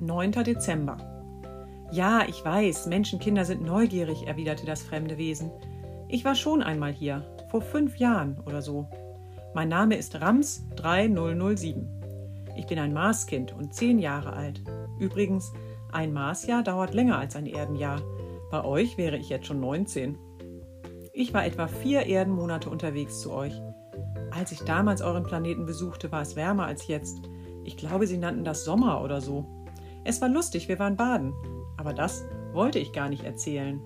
9. Dezember. Ja, ich weiß, Menschenkinder sind neugierig, erwiderte das fremde Wesen. Ich war schon einmal hier, vor fünf Jahren oder so. Mein Name ist Rams 3007. Ich bin ein Marskind und zehn Jahre alt. Übrigens, ein Marsjahr dauert länger als ein Erdenjahr. Bei euch wäre ich jetzt schon 19. Ich war etwa vier Erdenmonate unterwegs zu euch. Als ich damals euren Planeten besuchte, war es wärmer als jetzt. Ich glaube, sie nannten das Sommer oder so. Es war lustig, wir waren baden. Aber das wollte ich gar nicht erzählen.